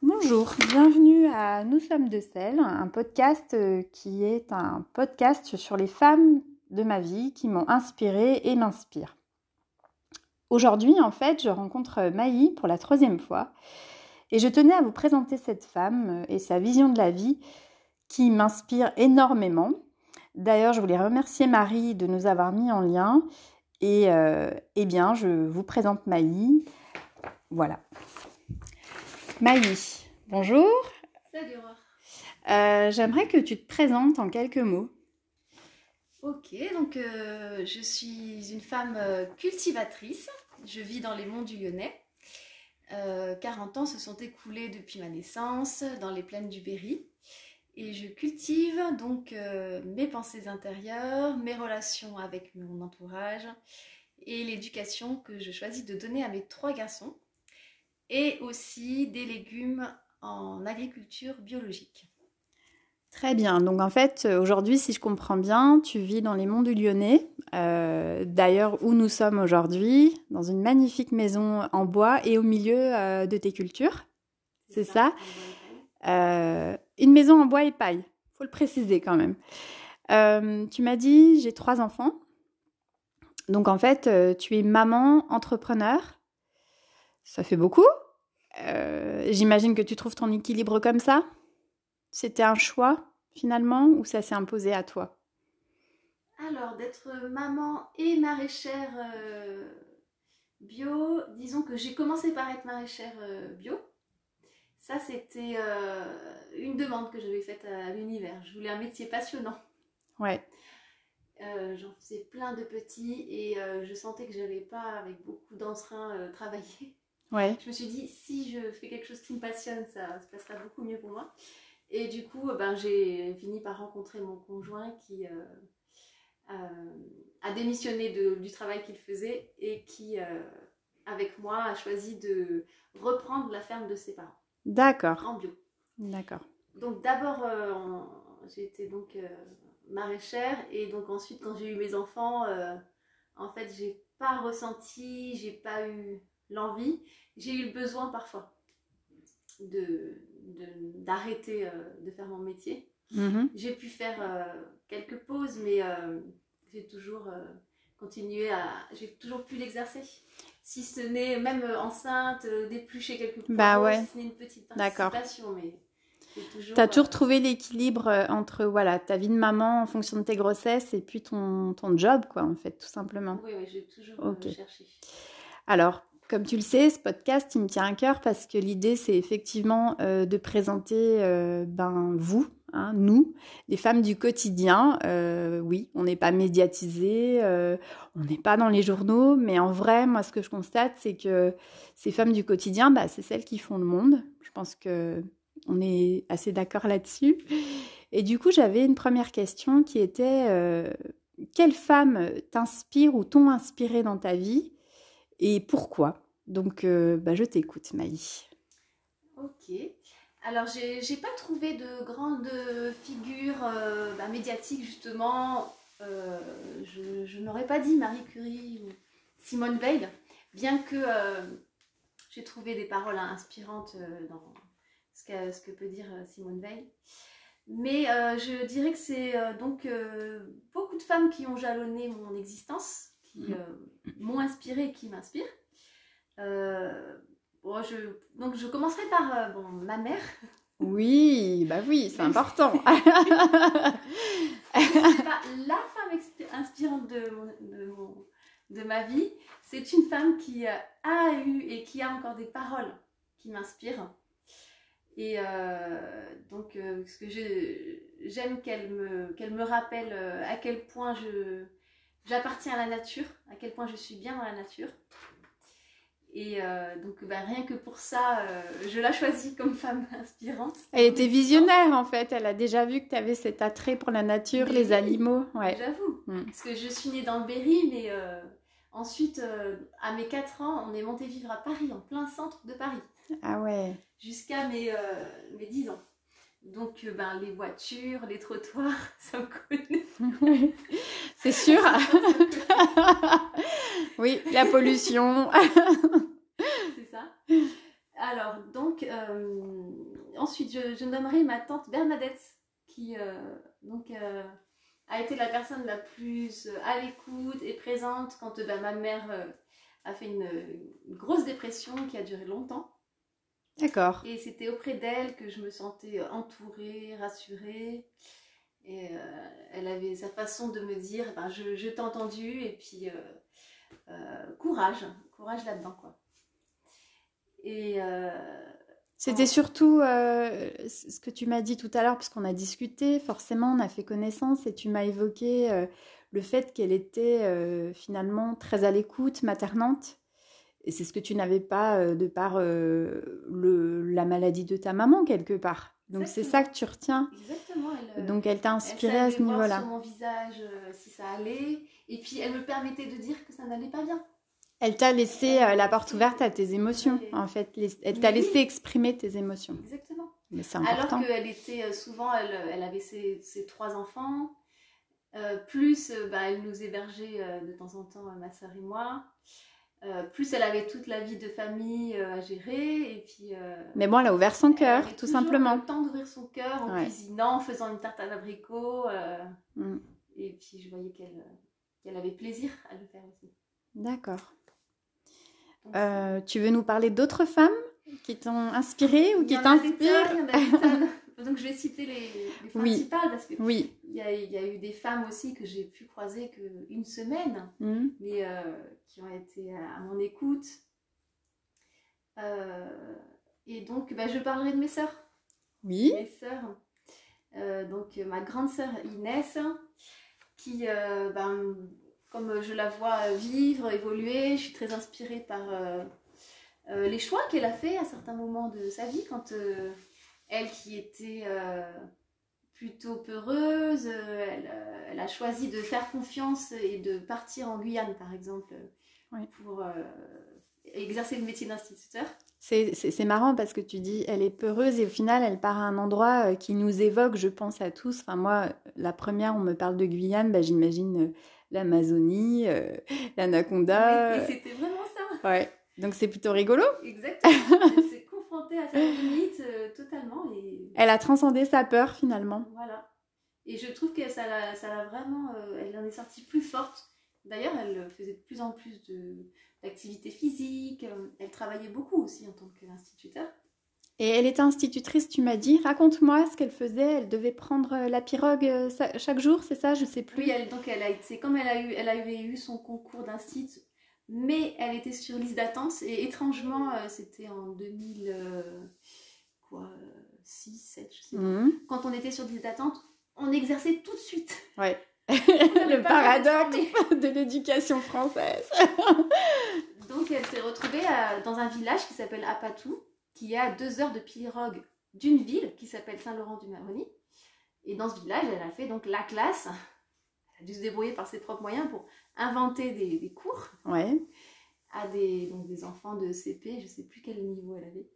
Bonjour, bienvenue à Nous sommes de sel, un podcast euh, qui est un podcast sur les femmes de ma vie qui m'ont inspirée et m'inspirent. Aujourd'hui, en fait, je rencontre Maï pour la troisième fois et je tenais à vous présenter cette femme euh, et sa vision de la vie qui m'inspire énormément. D'ailleurs, je voulais remercier Marie de nous avoir mis en lien et euh, eh bien, je vous présente Maï. Voilà. Maï, bonjour. Salut Aurore. Euh, J'aimerais que tu te présentes en quelques mots. Ok, donc euh, je suis une femme euh, cultivatrice. Je vis dans les monts du Lyonnais. 40 ans se sont écoulés depuis ma naissance dans les plaines du Berry. Et je cultive donc mes pensées intérieures, mes relations avec mon entourage et l'éducation que je choisis de donner à mes trois garçons et aussi des légumes en agriculture biologique. Très bien. Donc en fait, aujourd'hui, si je comprends bien, tu vis dans les monts du Lyonnais. Euh, D'ailleurs, où nous sommes aujourd'hui, dans une magnifique maison en bois et au milieu euh, de tes cultures. C'est ça, euh, Une maison en bois et paille. Faut le préciser quand même. Tu m'as dit, j'ai trois enfants. Donc en fait, tu es maman, entrepreneur. Ça fait beaucoup. Euh, J'imagine que tu trouves ton équilibre comme ça? C'était un choix finalement ou ça s'est imposé à toi? Alors, d'être maman et maraîchère euh, bio, disons que j'ai commencé par être maraîchère euh, bio. Ça, c'était une demande que j'avais faite à l'univers. Je voulais un métier passionnant. Ouais. Euh, J'en faisais plein de petits et euh, je sentais que j'allais pas avec beaucoup d'entrain euh, travailler. Ouais. Je me suis dit, si je fais quelque chose qui me passionne, ça se passera beaucoup mieux pour moi. Et du coup, ben, j'ai fini par rencontrer mon conjoint qui euh, euh, a démissionné de- du travail qu'il faisait et qui, euh, avec moi, a choisi de reprendre la ferme de ses parents D'accord. en bio. D'accord. Donc d'abord, euh, été donc euh, maraîchère et donc ensuite quand j'ai eu mes enfants, euh, en fait j'ai pas ressenti, j'ai pas eu l'envie, j'ai eu le besoin parfois de de- d'arrêter euh, de faire mon métier. Mhm. J'ai pu faire euh, quelques pauses, mais euh, j'ai toujours continué à, j'ai toujours pu l'exercer. Si ce n'est même enceinte, d'éplucher quelques poireaux, Bah ouais. si ce n'est une petite D'accord. participation, mais. Tu as toujours trouvé l'équilibre entre voilà, ta vie de maman en fonction de tes grossesses et puis ton, ton job, quoi, en fait, tout simplement. Oui, oui, j'ai toujours euh, Ok. cherché. Alors, comme tu le sais, ce podcast, il me tient à cœur parce que l'idée, c'est effectivement euh, de présenter euh, ben, vous, hein, nous, les femmes du quotidien. Euh, oui, on n'est pas médiatisé, euh, on n'est pas dans les journaux, mais en vrai, moi, ce que je constate, c'est que ces femmes du quotidien, bah, c'est celles qui font le monde. Je pense que on est assez d'accord là-dessus. Et du coup, j'avais une première question qui était quelles femmes t'inspirent ou t'ont inspiré dans ta vie? Et pourquoi? Donc, euh, bah, je t'écoute, Maï. Ok. Alors, j'ai pas trouvé de grandes figures euh, bah, médiatiques, justement. Euh, je n'aurais pas dit Marie Curie ou Simone Veil, bien que euh, j'ai trouvé des paroles inspirantes euh, dans ce que, ce que peut dire Simone Veil. Mais je dirais que c'est donc beaucoup de femmes qui ont jalonné mon existence, qui euh, m'ont inspirée et qui m'inspirent. Euh, bon, je, donc je commencerai par euh, bon, ma mère. Oui, bah oui, c'est important. C'est pas la femme inspirante de, mon, de, mon- de ma vie. C'est une femme qui a eu et qui a encore des paroles qui m'inspirent. Et donc, ce que j'aime qu'elle me, qu'elle me rappelle à quel point je, j'appartiens à la nature, à quel point je suis bien dans la nature. Et euh, donc, bah, rien que pour ça, euh, je la choisis comme femme inspirante. Elle était visionnaire, en fait. Elle a déjà vu que tu avais cet attrait pour la nature, les animaux. Ouais. J'avoue. Mm. Parce que je suis née dans le Berry, mais euh, ensuite, à mes 4 ans, on est monté vivre à Paris, en plein centre de Paris, Ah ouais. jusqu'à mes, mes 10 ans. Donc, euh, ben, les voitures, les trottoirs, ça me connaît. c'est sûr. oui, la pollution. C'est ça. Alors, donc, ensuite, je, je, nommerai ma tante Bernadette, qui donc, a été la personne la plus à l'écoute et présente quand ben, ma mère a fait une, grosse dépression qui a duré longtemps. D'accord. Et c'était auprès d'elle que je me sentais entourée, rassurée. Et euh, elle avait sa façon de me dire, ben, je, je t'ai entendu et puis euh, euh, courage, courage là-dedans quoi. Et c'était surtout ce que tu m'as dit tout à l'heure, puisqu'on a discuté, forcément on a fait connaissance et tu m'as évoqué le fait qu'elle était finalement très à l'écoute, maternante. Et c'est ce que tu n'avais pas de par le, la maladie de ta maman quelque part. Donc c'est ça que tu retiens. Exactement. Elle, Donc elle t'a inspiré à ce niveau-là. sur mon visage euh, si ça allait. Et puis elle me permettait de dire que ça n'allait pas bien. Elle t'a laissé euh, la porte ouverte à tes émotions, en fait. Elle t'a laissé exprimer tes émotions. Exactement. Mais c'est important. Alors qu'elle était euh, souvent, elle, elle avait ses, ses, trois enfants. plus, bah, elle nous hébergeait de temps en temps, ma soeur et moi. Euh, plus elle avait toute la vie de famille euh, à gérer et puis euh, mais bon elle a ouvert son cœur tout simplement. le temps d'ouvrir son cœur en cuisinant en faisant une tarte à l'abricot mm. et puis je voyais qu'elle qu'elle avait plaisir à le faire aussi. D'accord. Tu veux nous parler d'autres femmes qui t'ont inspiré ou qui t'inspirent Donc je vais citer les, principales parce que oui. il, y a, il y a eu des femmes aussi que j'ai pu croiser qu'une semaine, mmh. mais euh, qui ont été à mon écoute. Euh, et donc bah, je parlerai de mes sœurs. Oui. Mes sœurs. Euh, donc ma grande sœur Inès, qui, ben, comme je la vois vivre, évoluer, je suis très inspirée par les choix qu'elle a fait à certains moments de sa vie quand elle qui était euh, plutôt peureuse, euh, euh, elle, a choisi de faire confiance et de partir en Guyane, par exemple, pour exercer le métier d'instituteur. C'est marrant parce que tu dis elle est peureuse et au final elle part à un endroit qui nous évoque, je pense à tous. Enfin moi, la première, on me parle de Guyane, bah, j'imagine l'Amazonie, l'Anaconda. C'était vraiment ça. Ouais. Donc c'est plutôt rigolo. Exactement. à sa limite euh, totalement. Et... Elle a transcendé sa peur finalement. Voilà. Et je trouve que ça l'a vraiment. Euh, elle en est sortie plus forte. D'ailleurs, elle faisait de plus en plus d'activités physiques. Euh, elle travaillait beaucoup aussi en tant qu'instituteur. Et elle était institutrice, tu m'as dit. Raconte-moi ce qu'elle faisait. Elle devait prendre la pirogue chaque jour, c'est ça? Je sais plus. Oui, elle, donc elle a été, comme elle a eu, elle avait eu son concours d'institut mais elle était sur liste d'attente et étrangement, euh, c'était en 2006, 7, euh, je sais pas. Mhm. Quand on était sur liste d'attente, on exerçait tout de suite. Ouais. Le paradoxe de l'éducation française. Donc elle s'est retrouvée dans un village qui s'appelle Apatou, qui est à deux heures de pirogue d'une ville qui s'appelle Saint-Laurent-du-Maroni. Et dans ce village, elle a fait donc la classe a dû se débrouiller par ses propres moyens pour inventer des, cours ouais. à des, donc des enfants de CP, je ne sais plus quel niveau elle avait.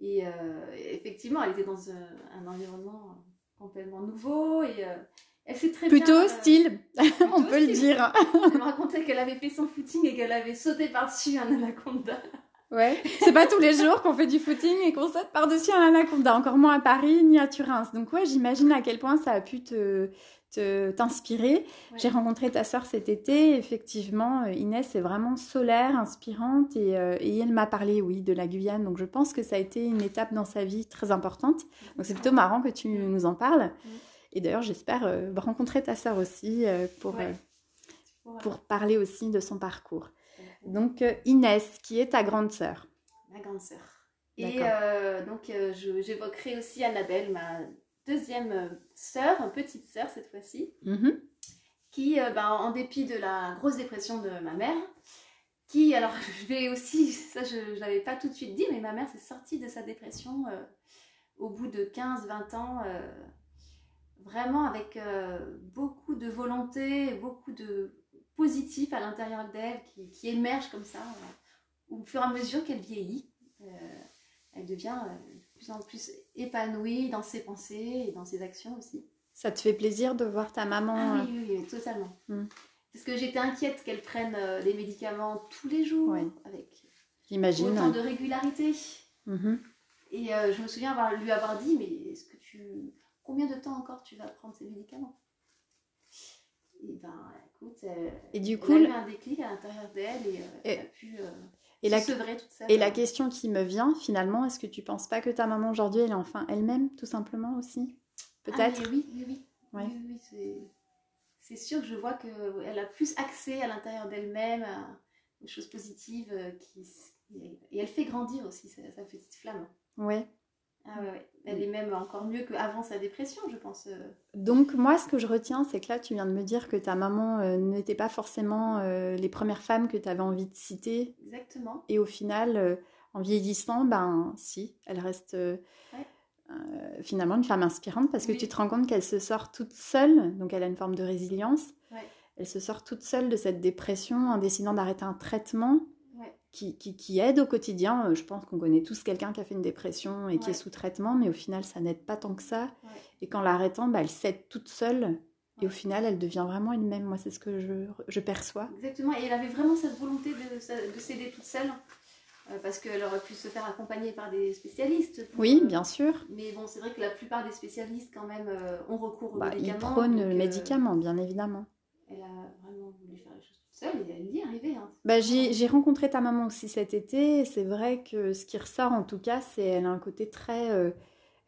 Et euh, effectivement, elle était dans un, environnement complètement nouveau et euh, elle s'est très plutôt bien, euh, hostile, on peut le dire. elle me racontait qu'elle avait fait son footing et qu'elle avait sauté par-dessus un anaconda. Ouais, c'est pas tous les jours qu'on fait du footing et qu'on saute par-dessus un anaconda, encore moins à Paris ni à Turin. Donc ouais, j'imagine à quel point ça a pu te, t'inspirer. J'ai rencontré ta sœur cet été. Effectivement, euh, Inès est vraiment solaire, inspirante euh, et, elle m'a parlé, oui, de la Guyane. Donc je pense que ça a été une étape dans sa vie très importante. Donc c'est plutôt marrant que tu nous en parles. Et d'ailleurs, j'espère euh, rencontrer ta sœur aussi pour, pour parler aussi de son parcours. Donc Inès, qui est ta grande sœur? Ma grande sœur. Et donc j'évoquerai aussi Annabelle, ma deuxième euh, sœur, petite sœur cette fois-ci, mm-hmm. qui, euh, ben, en dépit de la grosse dépression de ma mère, qui, alors je vais aussi, ça je ne l'avais pas tout de suite dit, mais ma mère s'est sortie de sa dépression euh, au bout de 15-20 ans, vraiment avec beaucoup de volonté, beaucoup de positif à l'intérieur d'elle qui, qui, émerge comme ça, au fur et à mesure qu'elle vieillit. Elle devient plus en plus épanouie dans ses pensées et dans ses actions aussi. Ça te fait plaisir de voir ta maman ah, oui, oui, totalement. Hmm. Parce que j'étais inquiète qu'elle prenne euh, des médicaments tous les jours, avec J'imagine. autant de régularité. Mhm. Et euh, je me souviens avoir, lui avoir dit, mais est-ce que tu... Combien de temps encore tu vas prendre ces médicaments? Et ben, écoute, euh, Et du elle coup, a eu un déclic à l'intérieur d'elle et, euh, Et- elle a pu euh, et la, sevrer toute seule. et la question qui me vient, finalement, est-ce que tu penses pas que ta maman aujourd'hui, elle est enfin elle-même, tout simplement aussi? Ah, Peut-être? oui, oui, oui. Ouais. Oui, oui, c'est... sûr que je vois qu'elle a plus accès à l'intérieur d'elle-même, à des choses positives euh, qui... Et elle fait grandir aussi sa, sa petite flamme. Ouais. Ah ouais, ouais. Elle est même encore mieux qu'avant sa dépression, je pense. euh. Donc moi, ce que je retiens, c'est que là, tu viens de me dire que ta maman euh, n'était pas forcément euh, les premières femmes que tu avais envie de citer. Exactement. Et au final, euh, en vieillissant, ben si, elle reste Ouais. finalement une femme inspirante parce que Oui. tu te rends compte qu'elle se sort toute seule, donc elle a une forme de résilience. Ouais. Elle se sort toute seule de cette dépression en décidant d'arrêter un traitement. Qui, qui, qui aide au quotidien. Euh, Je pense qu'on connaît tous quelqu'un qui a fait une dépression et qui est sous traitement, mais au final, ça n'aide pas tant que ça. Ouais. Et qu'en l'arrêtant, bah, elle cède toute seule. Et au final, elle devient vraiment une même. Moi, c'est ce que je, je perçois. Exactement. Et elle avait vraiment cette volonté de, de s'aider toute seule. euh, parce qu'elle aurait pu se faire accompagner par des spécialistes. pour, Oui, euh, bien sûr. Mais bon, c'est vrai que la plupart des spécialistes, quand même, euh, ont recours aux Bah, ils médicaments. prônent donc, le médicament, bien évidemment. Elle a vraiment voulu faire les choses seule et elle y est arrivée. Hein. Bah, j'ai rencontré ta maman aussi cet été. C'est vrai que ce qui ressort, en tout cas, c'est elle a un côté très... euh,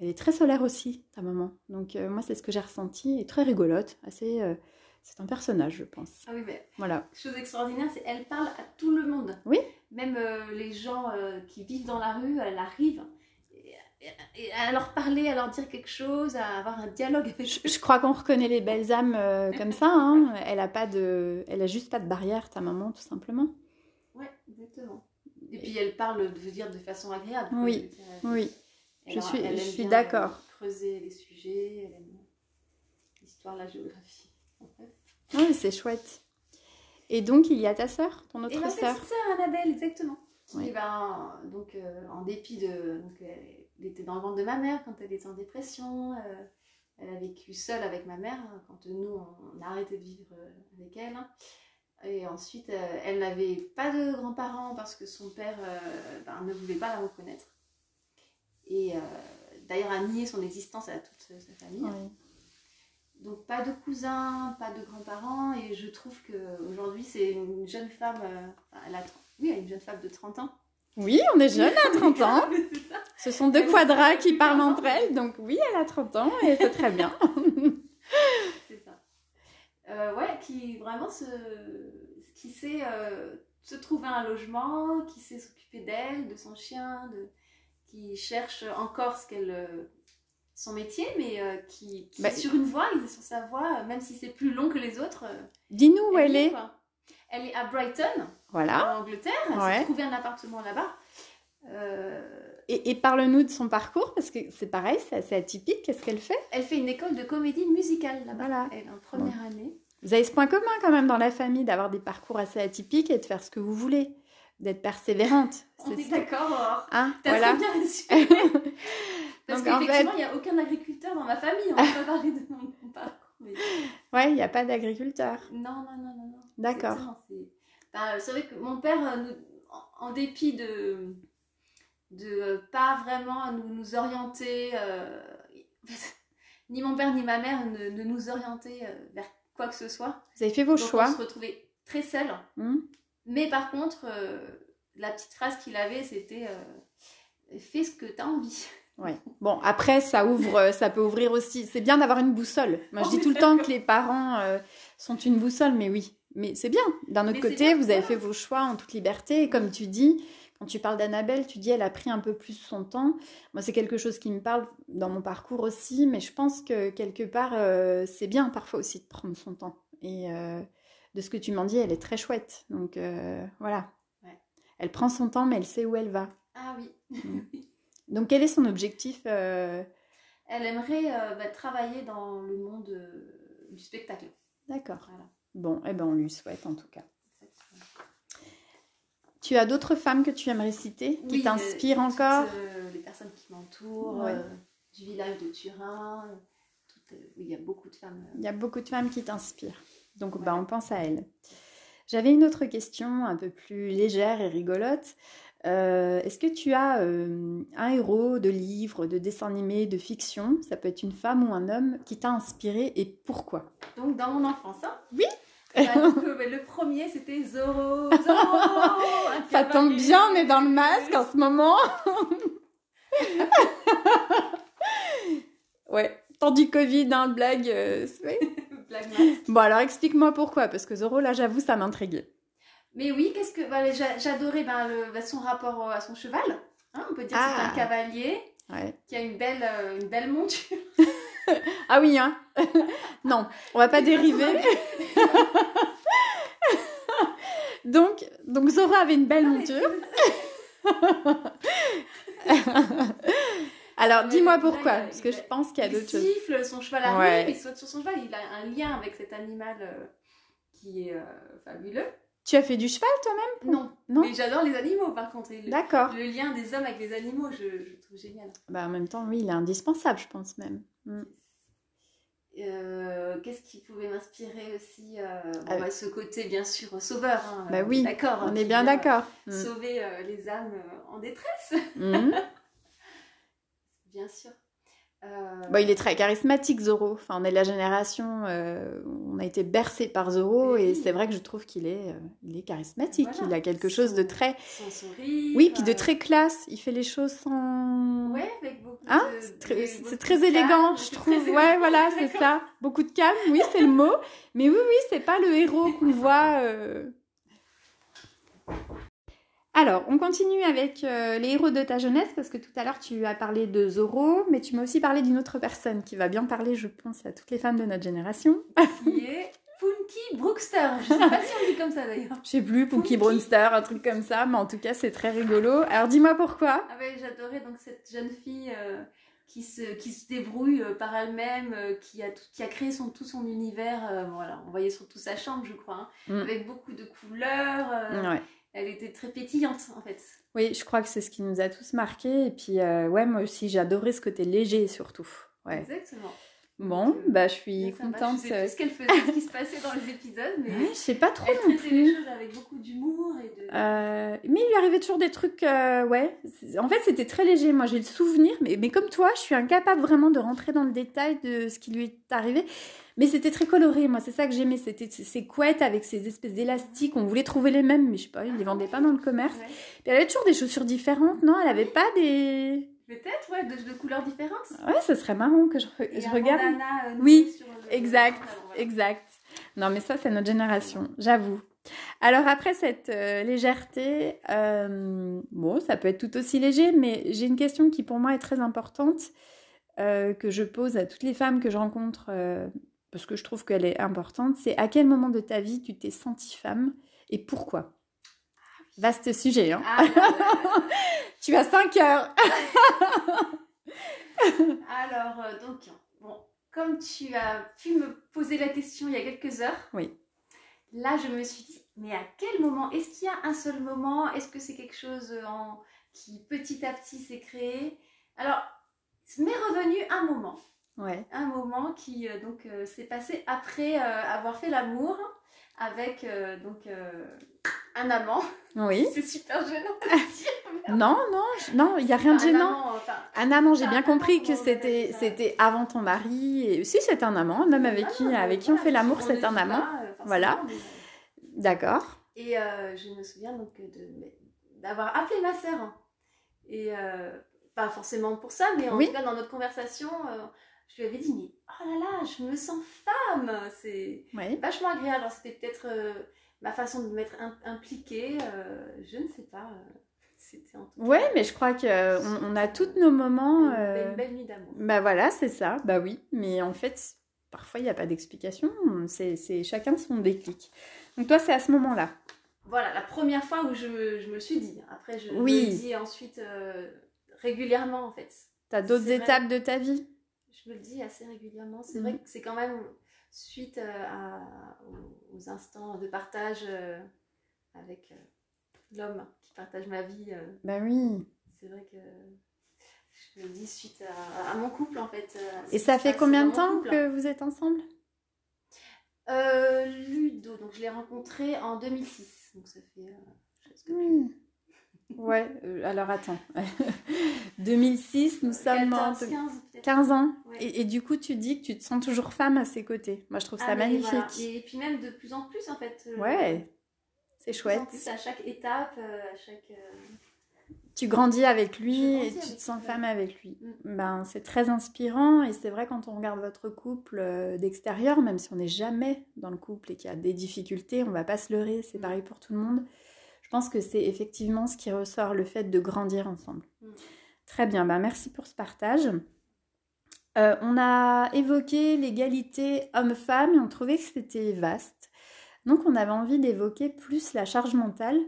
elle est très solaire aussi, ta maman. Donc euh, moi, c'est ce que j'ai ressenti. Et très rigolote. Assez... euh, c'est un personnage, je pense. Ah oui, mais Voilà. chose extraordinaire, c'est qu'elle parle à tout le monde. Oui. Même les gens qui vivent dans la rue, elle arrive. Et, et- et à leur parler, à leur dire quelque chose, à avoir un dialogue avec Je, je crois qu'on reconnaît les belles âmes euh, comme ça. hein. Elle a pas de... Elle a juste pas de barrière, ta maman, tout simplement. Ouais, exactement. Et puis elle parle, de dire, de façon agréable. Oui. Elle- Oui. elle je suis- elle je suis d'accord. euh, Creuser les sujets, elle aime l'histoire, la géographie. En fait. Oui, c'est chouette. Et donc, il y a ta sœur, ton Et autre ma sœur. petite sœur? Annabelle, exactement. Oui. ben, donc, euh, en dépit de. Donc, elle était dans le ventre de ma mère quand elle était en dépression. euh, elle a vécu seule avec ma mère hein, quand nous, on, on a arrêté de vivre euh, avec elle. hein. Et ensuite, euh, elle n'avait pas de grands-parents parce que son père ben, ne voulait pas la reconnaître. Et d'ailleurs, a nié son existence à toute sa famille. Oui. Donc pas de cousins, pas de grands-parents et je trouve que aujourd'hui c'est une jeune femme, euh, elle a, oui, une jeune femme de 30 ans. Oui, on est jeune à 30 ans. Ce sont deux quadras qui parlent entre elles, donc oui, elle a 30 ans et c'est très bien. C'est ça. Euh, ouais, qui vraiment se, qui sait euh, se trouver un logement, qui sait s'occuper d'elle, de son chien, de, qui cherche encore ce qu'elle, euh, son métier, mais euh, qui, qui Bah, est sur une voie, il est sur sa voie, même si c'est plus long que les autres. Dis-nous où elle est. quoi. Elle est à Brighton. Voilà. en Angleterre. Elle Ouais. s'est trouvée un appartement là-bas. Euh, Et, et parle-nous de son parcours, parce que c'est pareil, c'est assez atypique. Qu'est-ce qu'elle fait? Elle fait une école de comédie musicale là-bas. Voilà. Elle est en première année. Vous avez ce point commun quand même dans la famille d'avoir des parcours assez atypiques et de faire ce que vous voulez, d'être persévérante. On est d'accord. Hein, T'as voilà. bien résumé. Parce qu'effectivement, il n'y a aucun agriculteur dans ma famille. On va pas parler de mon, parcours. Mais- Ouais, il n'y a pas d'agriculteur. Non, non, non, non. non. D'accord. Exactement, C'est vrai que mon père, euh, nous- en, dépit de de euh, pas vraiment nous, nous orienter, euh, ni mon père ni ma mère ne, ne nous orienter vers quoi que ce soit. Vous avez fait vos Donc choix. on se retrouvait très seuls. Hmm Mais par contre, euh, la petite phrase qu'il avait, c'était euh, fais ce que tu as envie. Bon, après, ça ouvre, euh, ça peut ouvrir aussi. C'est bien d'avoir une boussole. Moi, je Oh, dis mais tout le temps que les parents euh, sont une boussole, mais oui. Mais c'est bien. D'un autre Mais côté, vous avez fait vos choix en toute liberté. Et comme tu dis, quand tu parles d'Annabelle, tu dis elle a pris un peu plus son temps. Moi, c'est quelque chose qui me parle dans mon parcours aussi. Mais je pense que quelque part, euh, c'est bien parfois aussi de prendre son temps. Et euh, de ce que tu m'en dis, elle est très chouette. Donc voilà. Ouais. Elle prend son temps, mais elle sait où elle va. Ah oui. Donc quel est son objectif euh, Elle aimerait euh, bah, travailler dans le monde euh, du spectacle. D'accord. Voilà. Bon, eh ben on lui souhaite en tout cas. Exactement. Tu as d'autres femmes que tu aimerais citer qui Oui, t'inspirent encore? toutes, Les personnes qui m'entourent, Ouais. du village de Turin. toutes, il y a beaucoup de femmes. Il y a beaucoup de femmes qui t'inspirent. Donc Ouais. bah, on pense à elles. J'avais une autre question un peu plus légère et rigolote. Euh, Est-ce que tu as euh, un héros de livre, de dessin animé, de fiction, ça peut être une femme ou un homme, qui t'a inspiré et pourquoi? Donc dans mon enfance, hein? Oui. Bah, donc, euh, le premier c'était Zorro. Zorro un Ça tombe bien, on est dans le masque en ce moment. ouais, temps du Covid, hein, blague. euh. Blague masque. Bon, alors explique-moi pourquoi, parce que Zoro, là, j'avoue, ça m'intriguait. Mais oui, qu'est-ce que bah, j'a- j'adorais ben, le- bah, son rapport à son cheval. Hein, on peut dire que Ah. c'est un cavalier Ouais. qui a une belle, euh, une belle monture. Ah oui, hein Non, on va pas dériver. donc, donc Zoro avait une belle monture. Alors, dis-moi pourquoi, il parce que il je pense qu'il y a il d'autres choses. siffle, son cheval arrive, Ouais. il saute sur son cheval. Il a un lien avec cet animal euh, qui est euh, fabuleux. Tu as fait du cheval toi-même Non, Non mais j'adore les animaux par contre. D'accord. le lien des hommes avec les animaux, je, trouve génial. Bah, en même temps, oui, il est indispensable, je pense même. Mm. Euh, Qu'est-ce qui pouvait m'inspirer aussi euh, bon, Ah. bah, Ce côté, bien sûr, sauveur. hein, Bah oui, d'accord. On hein, est qui bien d'accord. Mm. Sauver euh, les âmes en détresse, Mm. bien sûr. Euh, Bon, il est très charismatique, Zoro. Enfin, on est de la génération, euh, on a été bercé par Zoro, et c'est vrai que je trouve qu'il est, euh, il est charismatique. Voilà. Il a quelque chose de très, Son sourire. oui, puis de très classe. Il fait les choses sans. Ouais, avec beaucoup Hein de. c'est très, c'est très élégant, je trouve. Ouais, élégant, voilà, c'est ça. Beaucoup de calme, oui, c'est le mot. Mais oui, oui, c'est pas le héros qu'on voit. euh. Alors, on continue avec euh, les héros de ta jeunesse, parce que tout à l'heure tu as parlé de Zoro, mais tu m'as aussi parlé d'une autre personne qui va bien parler, je pense, à toutes les femmes de notre génération. Qui est Punky Brookster. Je sais pas si on dit comme ça d'ailleurs. Je sais plus, Punky Punky. Brewster, un truc comme ça, mais en tout cas, c'est très rigolo. Alors, dis-moi pourquoi. Ah ouais, j'adorais donc cette jeune fille euh, qui, se, qui se débrouille euh, par elle-même, euh, qui, a tout- qui a créé son, tout son univers. voilà, on voyait surtout sa chambre, je crois, hein, Mm. avec beaucoup de couleurs. Ouais. Elle était très pétillante en fait. Oui, je crois que c'est ce qui nous a tous marqués. Et puis, euh, ouais, moi aussi, adoré ce côté léger, surtout. Ouais. Exactement. Bon, euh, bah, je suis Bien contente. Je sais plus ce qu'elle faisait, ce qui se passait dans les épisodes, mais Ouais, je sais pas trop elle non les plus. choses avec beaucoup d'humour et de. Euh, mais il lui arrivait toujours des trucs, euh, ouais. En fait, c'était très léger. Moi, j'ai le souvenir, mais, mais comme toi, je suis incapable vraiment de rentrer dans le détail de ce qui lui est arrivé. Mais c'était très coloré. Moi, c'est ça que j'aimais. C'était ces- couettes avec ces espèces d'élastiques. On voulait trouver les mêmes, mais je sais pas, ils les vendaient pas dans le commerce. Ouais. Puis elle avait toujours des chaussures différentes, non? Elle avait pas des. Peut-être, ouais, de, de couleurs différentes. Ouais, ce serait marrant que je, Et regarde. bandana, euh, Oui, sur le- Exact, voilà. exact. Non, mais ça, c'est notre génération, j'avoue. Alors après cette euh, légèreté, euh, bon, ça peut être tout aussi léger, mais j'ai une question qui pour moi est très importante, euh, que je pose à toutes les femmes que je rencontre, parce que je trouve qu'elle est importante, c'est à quel moment de ta vie tu t'es sentie femme et pourquoi? Vaste sujet, hein. Ah, là, là, là. Tu as 5 heures. Alors, euh, donc, bon, comme tu as pu me poser la question il y a quelques heures, Oui. là, je me suis dit, mais à quel moment Est-ce qu'il y a un seul moment Est-ce que c'est quelque chose en... qui petit à petit s'est créé? Alors, m'est revenu un moment, Ouais. un moment qui euh, donc euh, s'est passé après euh, avoir fait l'amour avec donc un amant. Oui. C'est super gênant. de dire, mais- Non, non, non, il n'y a rien de un gênant. amant, enfin, Un amant, j'ai bien compris que c'était c'était avant ton mari. Et... Si, c'est un amant, un homme avec qui, avec qui on fait l'amour, c'est un amant. pas, Voilà. D'accord. Et euh, je me souviens donc d'avoir appelé ma sœur. Et euh, pas forcément pour ça, mais en Oui. tout cas dans notre conversation, euh, je lui avais dit mais oh là là, je me sens femme. C'est Oui. vachement agréable. Alors c'était peut-être euh, ma façon de m'être im- impliquée. euh, je ne sais pas. euh, C'était en tout cas Ouais, mais je crois euh, on, a tous nos moments. une, belle, belle nuit d'amour. Bah voilà, c'est ça. Bah oui. Mais en fait, parfois, il n'y a pas d'explication. C'est c'est chacun son déclic. Donc toi, c'est à ce moment-là. Voilà, la première fois où je me, je me le suis dit. Après, je Oui. me le dis ensuite euh, régulièrement en fait. Tu as d'autres étapes de ta vie? Je me le dis assez régulièrement. C'est Mhm. vrai que c'est quand même suite euh, à- aux, instants de partage euh, avec euh, l'homme qui partage ma vie. Bah oui. c'est vrai que je me le dis suite à, à mon couple en fait. ce Et ça fait combien de temps couple. que vous êtes ensemble? Euh, Ludo, donc je l'ai rencontré en 2006. Donc ça fait euh, presque Hmm. Ouais, euh, alors attends. 2006, nous sommes 14, en 15, peut-être. 15 ans. Ouais. Et, et du coup, tu dis que tu te sens toujours femme à ses côtés. Moi, je trouve ça Ah, mais magnifique. voilà. Et puis même de plus en plus en fait. euh, Ouais, c'est de plus en chouette. plus, à chaque étape, euh, à chaque. Tu grandis avec lui grandis et tu te sens lui, femme avec lui. Mm. Ben, c'est très inspirant et c'est vrai quand on regarde votre couple d'extérieur, même si on n'est jamais dans le couple et qu'il y a des difficultés, on va pas se leurrer, c'est Mm. pareil pour tout le monde. Je pense que c'est effectivement ce qui ressort, le fait de grandir ensemble. Mm. Très bien, ben merci pour ce partage. Euh, on a évoqué l'égalité homme-femme et on trouvait que c'était vaste. Donc on avait envie d'évoquer plus la charge mentale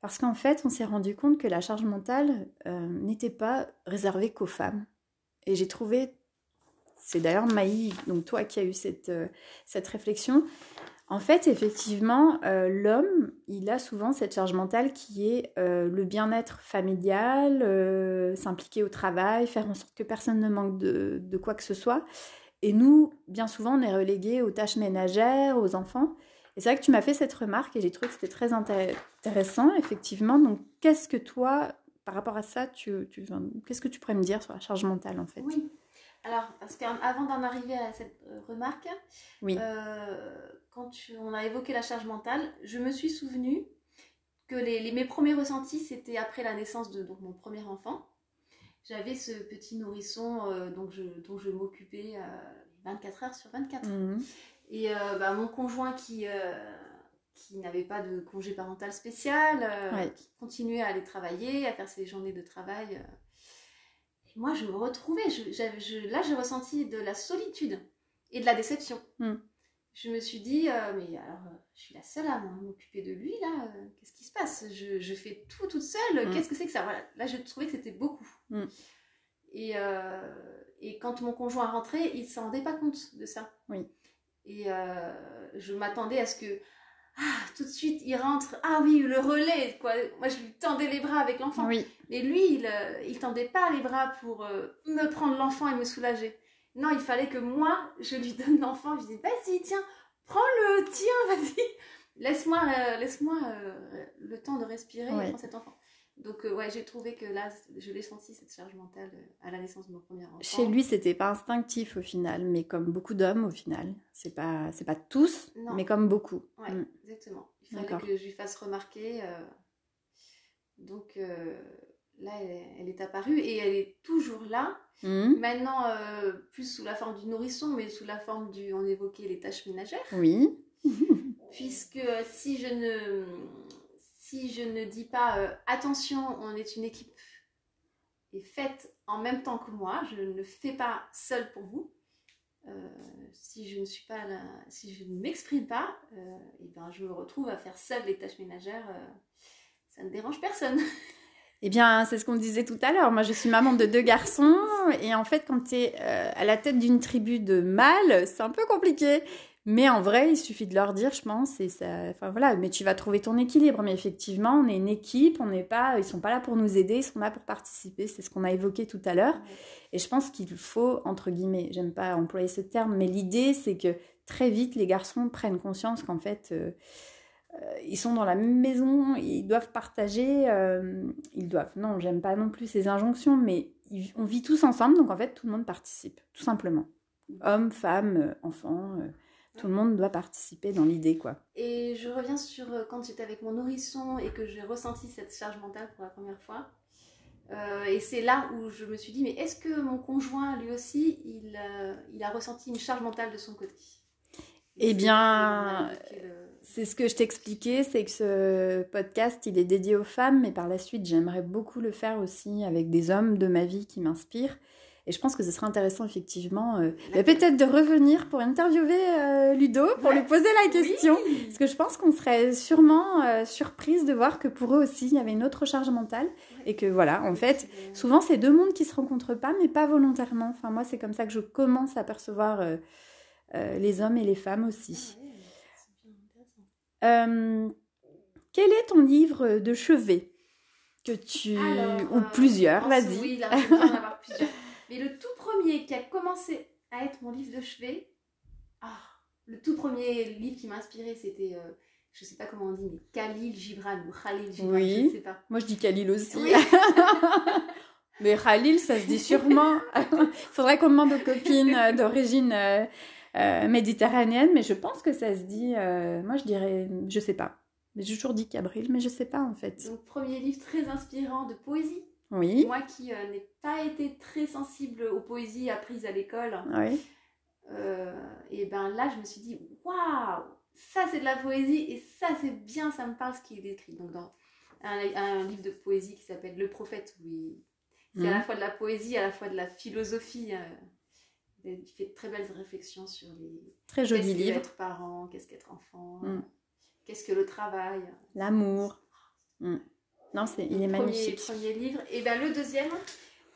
parce qu'en fait on s'est rendu compte que la charge mentale euh, n'était pas réservée qu'aux femmes. Et j'ai trouvé, c'est d'ailleurs Maï, donc toi qui as eu cette, euh, cette réflexion, en fait effectivement euh, l'homme il a souvent cette charge mentale qui est euh, le bien-être familial, euh, s'impliquer au travail, faire en sorte que personne ne manque de, de quoi que ce soit. Et nous, bien souvent, on est relégués aux tâches ménagères, aux enfants. Et c'est vrai que tu m'as fait cette remarque et j'ai trouvé que c'était très inté- intéressant, effectivement. Donc, qu'est-ce que toi, par rapport à ça, tu, qu'est-ce que tu pourrais me dire sur la charge mentale, en fait? Oui. Alors, parce qu'avant d'en arriver à cette remarque, Oui. euh, quand tu- on a évoqué la charge mentale, je me suis souvenu que les, les- mes premiers ressentis, c'était après la naissance de donc, mon premier enfant. J'avais ce petit nourrisson euh, donc je, dont je m'occupais euh, 24 heures sur 24. Mhm. Et euh, bah, mon conjoint qui, euh, qui n'avait pas de congé parental spécial, euh, Ouais. qui continuait à aller travailler, à faire ses journées de travail. euh. Et moi, je me retrouvais. Je, je- là, j'ai ressenti de la solitude et de la déception. Mm. Je me suis dit, euh, mais alors, euh, je suis la seule à m'occuper de lui, là. euh, Qu'est-ce qui se passe? Je, je fais tout toute seule. Mm. Qu'est-ce que c'est que ça? Voilà. Là, je trouvais que c'était beaucoup. Mm. Et, euh, et quand mon conjoint rentrait, il ne s'en rendait pas compte de ça. Oui. Et je m'attendais à ce que, ah, tout de suite, il rentre. Ah oui, le relais, quoi. Moi, je lui tendais les bras avec l'enfant. Oui, Mais lui, il, il tendait pas les bras pour me prendre l'enfant et me soulager. Non, il fallait que moi, je lui donne l'enfant. Je dis, vas-y, tiens, prends-le, tiens, vas-y. Laisse-moi euh, laisse-moi euh, le temps de respirer Ouais. et prends cet enfant. Donc, euh, ouais, j'ai trouvé que là, je l'ai senti, cette charge mentale, à la naissance de mon premier enfant. chez lui, c'était pas instinctif au final, mais comme beaucoup d'hommes au final. C'est pas, c'est pas tous, Non. mais comme beaucoup. Ouais, Mm. exactement. Il fallait que je lui fasse remarquer. Donc là, elle, elle est apparue et elle est toujours là. Mhm. Maintenant, euh, plus sous la forme du nourrisson, mais sous la forme du. On évoquait les tâches ménagères. Oui. Puisque euh, si je ne. Si je ne dis pas euh, attention, on est une équipe et faites en même temps que moi, je ne le fais pas seule pour vous. euh, si je ne suis pas là, si je ne m'exprime pas, et ben je me retrouve à faire seule les tâches ménagères. ça ne dérange personne. Eh bien, c'est ce qu'on disait tout à l'heure. Moi, je suis maman de deux garçons. Et en fait, quand tu es à la tête d'une tribu de mâles, c'est un peu compliqué. Mais en vrai, il suffit de leur dire, je pense. Et ça... Enfin voilà, mais tu vas trouver ton équilibre. Mais effectivement, on est une équipe. On n'est pas... Ils sont pas là pour nous aider. Ils sont là pour participer. C'est ce qu'on a évoqué tout à l'heure. Et je pense qu'il faut, entre guillemets, j'aime pas employer ce terme, mais l'idée, c'est que très vite, les garçons prennent conscience qu'en fait, euh, euh, ils sont dans la même maison, ils doivent partager, euh, ils doivent, non, j'aime pas non plus ces injonctions, mais ils- on vit tous ensemble, donc en fait, tout le monde participe, tout simplement. Hommes, femmes, euh, enfants, euh, tout le monde doit participer dans l'idée, quoi. Et je reviens sur euh, quand j'étais avec mon nourrisson et que j'ai ressenti cette charge mentale pour la première fois. Euh, et c'est là où je me suis dit, mais est-ce que mon conjoint, lui aussi, il, euh, il a ressenti une charge mentale de son côté? Eh bien, c'est- ce que je t'expliquais, c'est que ce podcast, il est dédié aux femmes, mais par la suite, j'aimerais beaucoup le faire aussi avec des hommes de ma vie qui m'inspirent. Et je pense que ce serait intéressant, effectivement, euh, bah, peut-être de revenir pour interviewer euh, Ludo, pour Ouais. lui poser la question. Oui. Parce que je pense qu'on serait sûrement euh, surprise de voir que pour eux aussi, il y avait une autre charge mentale. Et que voilà, en fait, C'est- souvent, c'est deux mondes qui se rencontrent pas, mais pas volontairement. Enfin, moi, c'est comme ça que je commence à percevoir euh, euh, les hommes et les femmes aussi. Ah ouais, c'est bien intéressant. Euh, quel est ton livre de chevet que tu Alors, ou euh, plusieurs Vas-y. Oui, là, je peux en avoir plusieurs. Mais le tout premier qui a commencé à être mon livre de chevet, ah, le tout premier livre qui m'a inspiré, c'était euh, je sais pas comment on dit, mais Khalil Gibran ou Khalil Gibran, Oui. je sais pas. Moi, je dis Khalil aussi. Oui. Mais Khalil, ça se dit sûrement. Il faudrait qu'on demande aux copines euh, d'origine euh, méditerranéenne, mais je pense que ça se dit. euh, moi, je dirais, je sais pas. Mais j'ai toujours dit Cabril, mais je sais pas en fait. Donc, premier livre très inspirant de poésie. Oui. Moi qui euh, n'ai pas été très sensible aux poésies apprises à l'école, Oui. et ben là, je me suis dit, waouh, ça c'est de la poésie et ça c'est bien, ça me parle ce qu'il écrit. Donc, dans un, un livre de poésie qui s'appelle Le Prophète, où il- c'est à la Mhm. fois de la poésie, à la fois de la philosophie. Il fait de très belles réflexions sur les. Très joli qu'est-ce que livre. être parent, qu'est-ce qu'être enfant, Mm. qu'est-ce que le travail. L'amour. Mm. Non, c'est, il est Premier- magnifique. Premier livre. Et bien le deuxième,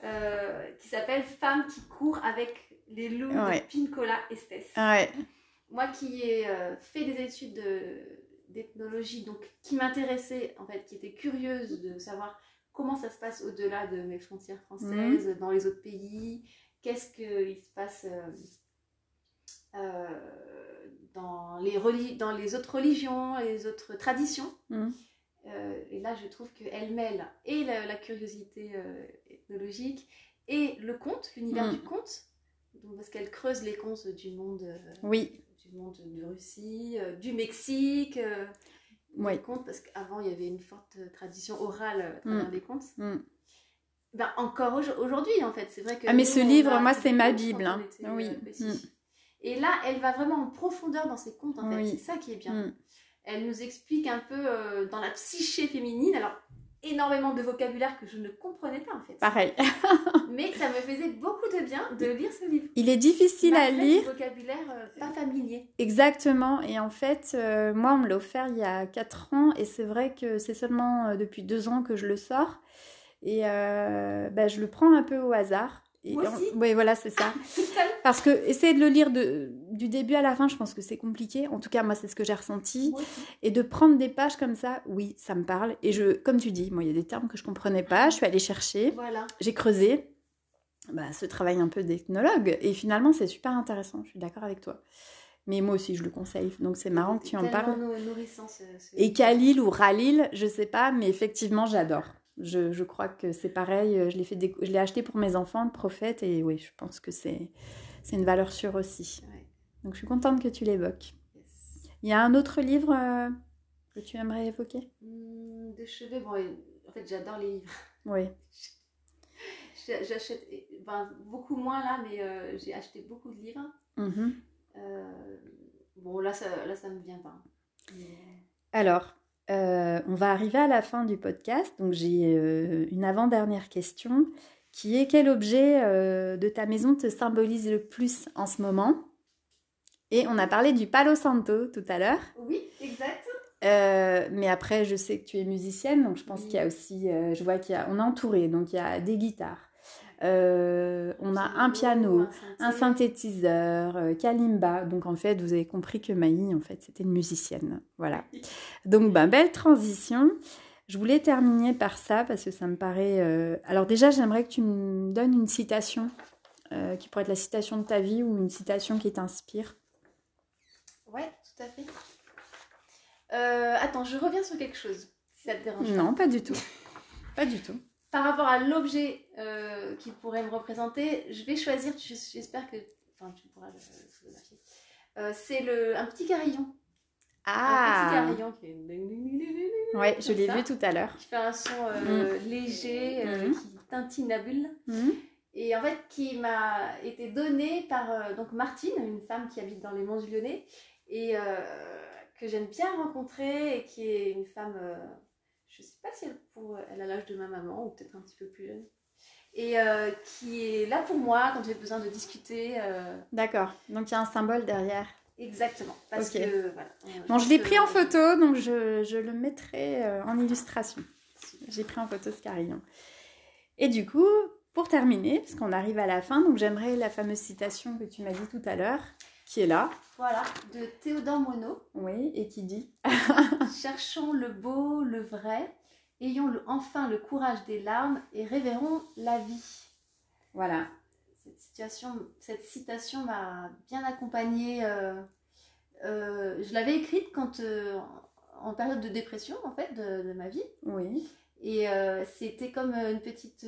euh, qui s'appelle Femme qui court avec les loups Ouais. de Pincola Estes. Ouais. Moi qui ai euh, fait des études de- d'ethnologie, donc qui m'intéressait, en fait, qui était curieuse de savoir comment ça se passe au-delà de mes frontières françaises, dans les autres pays, qu'est-ce qu'il se passe euh, euh, dans, les dans autres religions, les autres traditions. Mm. Euh, et là, je trouve qu'elle mêle et la, la curiosité ethnologique et le conte, l'univers Mm. du conte, donc, parce qu'elle creuse les contes du monde, Oui. du monde de Russie, du Mexique, Oui. les contes, parce qu'avant il y avait une forte tradition orale euh, à travers Mm. les contes. Ben, encore au- aujourd'hui, en fait, c'est vrai que. Ah, mais nous, ce livre, a moi, c'est ma Bible, hein. était, oui. euh. Mm. Et là, elle va vraiment en profondeur dans ses contes, en fait. Oui. C'est ça qui est bien. Mm. Elle nous explique un peu euh, dans la psyché féminine, alors énormément de vocabulaire que je ne comprenais pas en fait. Pareil. Mais ça me faisait beaucoup de bien de lire ce livre. Il est difficile à lire. vocabulaire euh, pas familier. Exactement. Et en fait, moi, on me l'a offert il y a 4 ans. Et c'est vrai que c'est seulement depuis 2 ans que je le sors. Et euh, bah, je le prends un peu au hasard. Et Moi aussi. Oui, voilà, c'est ça. Parce que essayer de le lire de, du début à la fin, je pense que c'est compliqué. En tout cas, moi, c'est ce que j'ai ressenti. Et de prendre des pages comme ça, oui, ça me parle. Et je, comme tu dis, moi, il y a des termes que je comprenais pas. Je suis allée chercher, Voilà. j'ai creusé. Bah, ce travail un peu d'ethnologue. Et finalement, c'est super intéressant. Je suis d'accord avec toi. Mais moi aussi, je le conseille. Donc, c'est marrant que tu en parles. ce, ce Et. Khalil ou Ralil, je sais pas, mais effectivement, j'adore. Je, je crois que c'est pareil. Je l'ai fait, je l'ai acheté pour mes enfants, le prophète, et oui, je pense que c'est, c'est une valeur sûre aussi. Ouais. Donc, je suis contente que tu l'évoques. Yes. Il y a un autre livre euh, que tu aimerais évoquer? Hmm, de chevet, bon, en fait j'adore les livres. Oui. J'achète ben, beaucoup moins là, mais euh, j'ai acheté beaucoup de livres. Mhm. Euh, bon, là ça, là, ça me vient pas. Mais- Alors, euh, on va arriver à la fin du podcast. Donc, j'ai euh, une avant-dernière question qui est quel objet euh, de ta maison te symbolise le plus en ce moment? Et on a parlé du Palo Santo tout à l'heure. Oui, exact. Mais après, je sais que tu es musicienne, donc je pense Oui. qu'il y a aussi, je vois qu'il y a, on est entouré, donc il y a des guitares, Euh, on a un piano, un synthétiseur, euh, kalimba. Donc en fait, vous avez compris que Maï, en fait, c'était une musicienne. Voilà. Donc ben, belle transition. Je voulais terminer par ça parce que ça me paraît. euh, Alors déjà, j'aimerais que tu me donnes une citation euh, qui pourrait être la citation de ta vie ou une citation qui t'inspire. Ouais, tout à fait. Euh, attends, je reviens sur quelque chose, si ça te dérange. Non, pas du tout. Pas du tout. Par rapport à l'objet euh, qui pourrait me représenter, je vais choisir, j'espère que enfin, tu pourras le photographier. Euh, c'est le, un petit carillon. Un petit carillon qui est... Ouais, je l'ai vu tout à l'heure. qui fait un son euh, léger, euh, Mhm. qui tintine la bulle. Mhm. Et en fait, qui m'a été donné par donc Martine, une femme qui habite dans les Monts du Lyonnais, et que j'aime bien rencontrer, et qui est une femme, je sais pas si elle, pour, elle a l'âge de ma maman, ou peut-être un petit peu plus jeune, et euh, qui est là pour moi quand j'ai besoin de discuter. euh, D'accord. Donc il y a un symbole derrière. exactement. Parce Ok. que, voilà. euh, Bon, je l'ai pris en photo, donc je, je le mettrai en illustration. J'ai pris en photo ce carillon. Et du coup, pour terminer, parce qu'on arrive à la fin, donc j'aimerais la fameuse citation que tu m'as dit tout à l'heure, qui est là, Voilà, de Théodore Monod. oui, et qui dit Cherchons le beau, le vrai, ayons le- enfin le courage des larmes et révérons la vie. Voilà. Cette, situation, cette citation m'a bien accompagnée. euh, euh, je l'avais écrite quand, euh, en période de dépression en fait de, ma vie. Oui. Et c'était comme une petite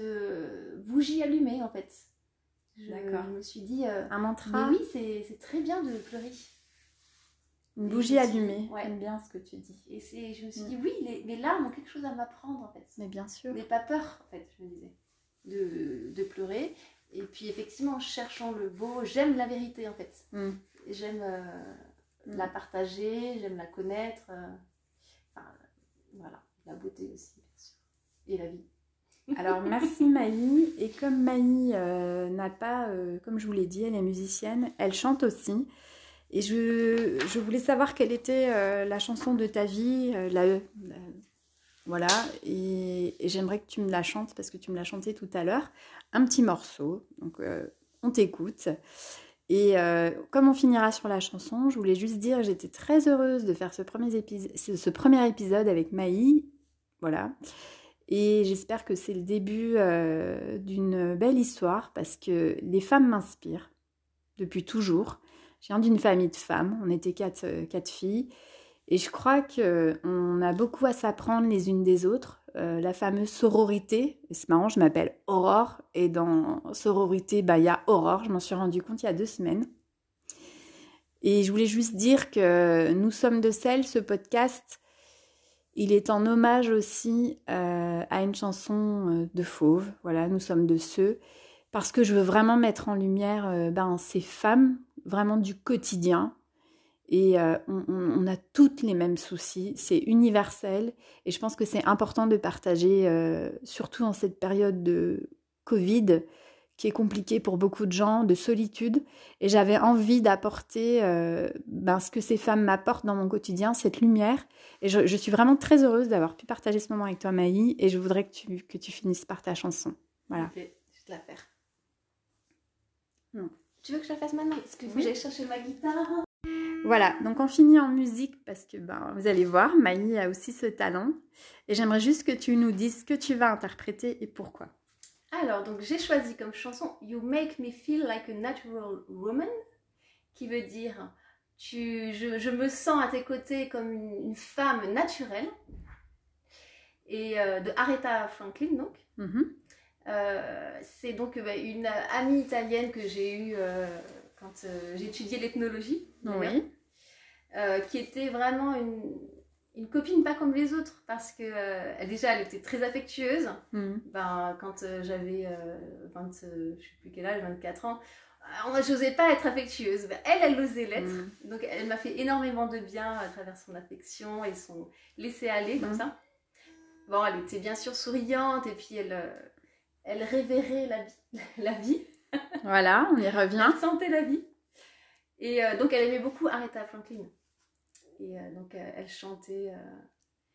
bougie allumée en fait. D'accord. Je me suis dit. un mantra. Mais oui, c'est très bien de pleurer. Une bougie allumée. Ouais. J'aime bien ce que tu dis. Et c'est, je me suis dit, mm. oui, les, mes larmes ont quelque chose à m'apprendre en fait. Mais bien sûr. N'aie pas peur en fait, je me disais, de, de, pleurer. Et puis effectivement, en cherchant le beau, j'aime la vérité en fait. Mm. J'aime euh, mm. la partager, j'aime la connaître. Euh, enfin, voilà, la beauté aussi, bien sûr. Et la vie. Alors merci Maï. Et comme Maï euh, n'a pas, comme je vous l'ai dit, elle est musicienne, elle chante aussi. Et je, je, voulais savoir quelle était euh, la chanson de ta vie, euh, la, voilà, et, j'aimerais que tu me la chantes parce que tu me l'as chanté tout à l'heure, un petit morceau, donc euh, on t'écoute. Et comme on finira sur la chanson, je voulais juste dire j'étais très heureuse de faire ce premier, ce premier épisode avec Maï, voilà. Et j'espère que c'est le début d'une belle histoire parce que les femmes m'inspirent depuis toujours. Je viens d'une famille de femmes, on était quatre, euh, filles. Et je crois qu'on a beaucoup à s'apprendre les unes des autres. Euh, la fameuse sororité, c'est marrant, je m'appelle Aurore, et dans sororité, bah, il y a Aurore, je m'en suis rendu compte il y a deux semaines. Et je voulais juste dire que nous sommes de celles, ce podcast, il est en hommage aussi euh, à une chanson de Fauve. Voilà, nous sommes de ceux. Parce que je veux vraiment mettre en lumière ben, ces femmes vraiment du quotidien. Et euh, on, a toutes les mêmes soucis, c'est universel. Et je pense que c'est important de partager, euh, surtout en cette période de Covid, qui est compliquée pour beaucoup de gens, de solitude. Et j'avais envie d'apporter euh, ben, ce que ces femmes m'apportent dans mon quotidien, cette lumière. Et je, suis vraiment très heureuse d'avoir pu partager ce moment avec toi, Maï. Et je voudrais que tu, que tu finisses par ta chanson. Voilà. je vais te la faire. Non. Tu veux que je la fasse maintenant? Est-ce que oui. j'aille chercher ma guitare voilà, donc on finit en musique parce que ben, vous allez voir, Maï a aussi ce talent. Et j'aimerais juste que tu nous dises ce que tu vas interpréter et pourquoi. Alors, donc j'ai choisi comme chanson You Make Me Feel Like a Natural Woman, qui veut dire tu, je, me sens à tes côtés comme une, femme naturelle. Et euh, de Aretha Franklin, donc. Mm-hmm. Euh, c'est donc bah, une amie italienne que j'ai eue euh, quand j'ai étudié l'ethnologie, qui était vraiment une, copine pas comme les autres parce que déjà elle était très affectueuse. Mm. Ben, quand j'avais 20, je sais plus quel âge, 24 ans, moi j'osais pas être affectueuse. Ben, elle, elle osait l'être. Mm. Donc elle m'a fait énormément de bien à travers son affection et son laisser aller comme mm. ça. Bon, elle était bien sûr souriante et puis elle elle révérait la vie. La vie. Voilà, on y revient. Elle sentait la vie. Et euh, donc, elle aimait beaucoup Aretha Franklin. Et euh, donc, euh, elle chantait.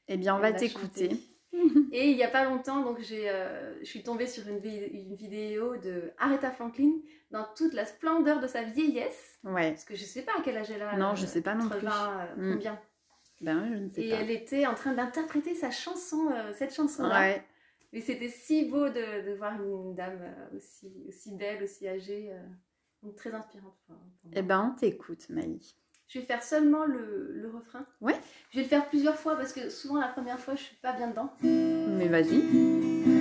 eh bien, on va t'écouter. Et il n'y a pas longtemps, donc j'ai, je suis tombée sur une, une, vidéo de Aretha Franklin dans toute la splendeur de sa vieillesse. Ouais. Parce que je ne sais pas à quel âge elle a. Non, je ne sais pas non plus. Mm. Combien Ben, je ne sais Et pas. elle était en train d'interpréter sa chanson, cette chanson-là. Ouais. Mais c'était si beau de, de, voir une dame euh, aussi, aussi belle, aussi âgée, euh, donc très inspirante. eh ben, on t'écoute, Maï. Je vais faire seulement le, le refrain. Ouais. Je vais le faire plusieurs fois parce que souvent la première fois je suis pas bien dedans. Mais vas-y.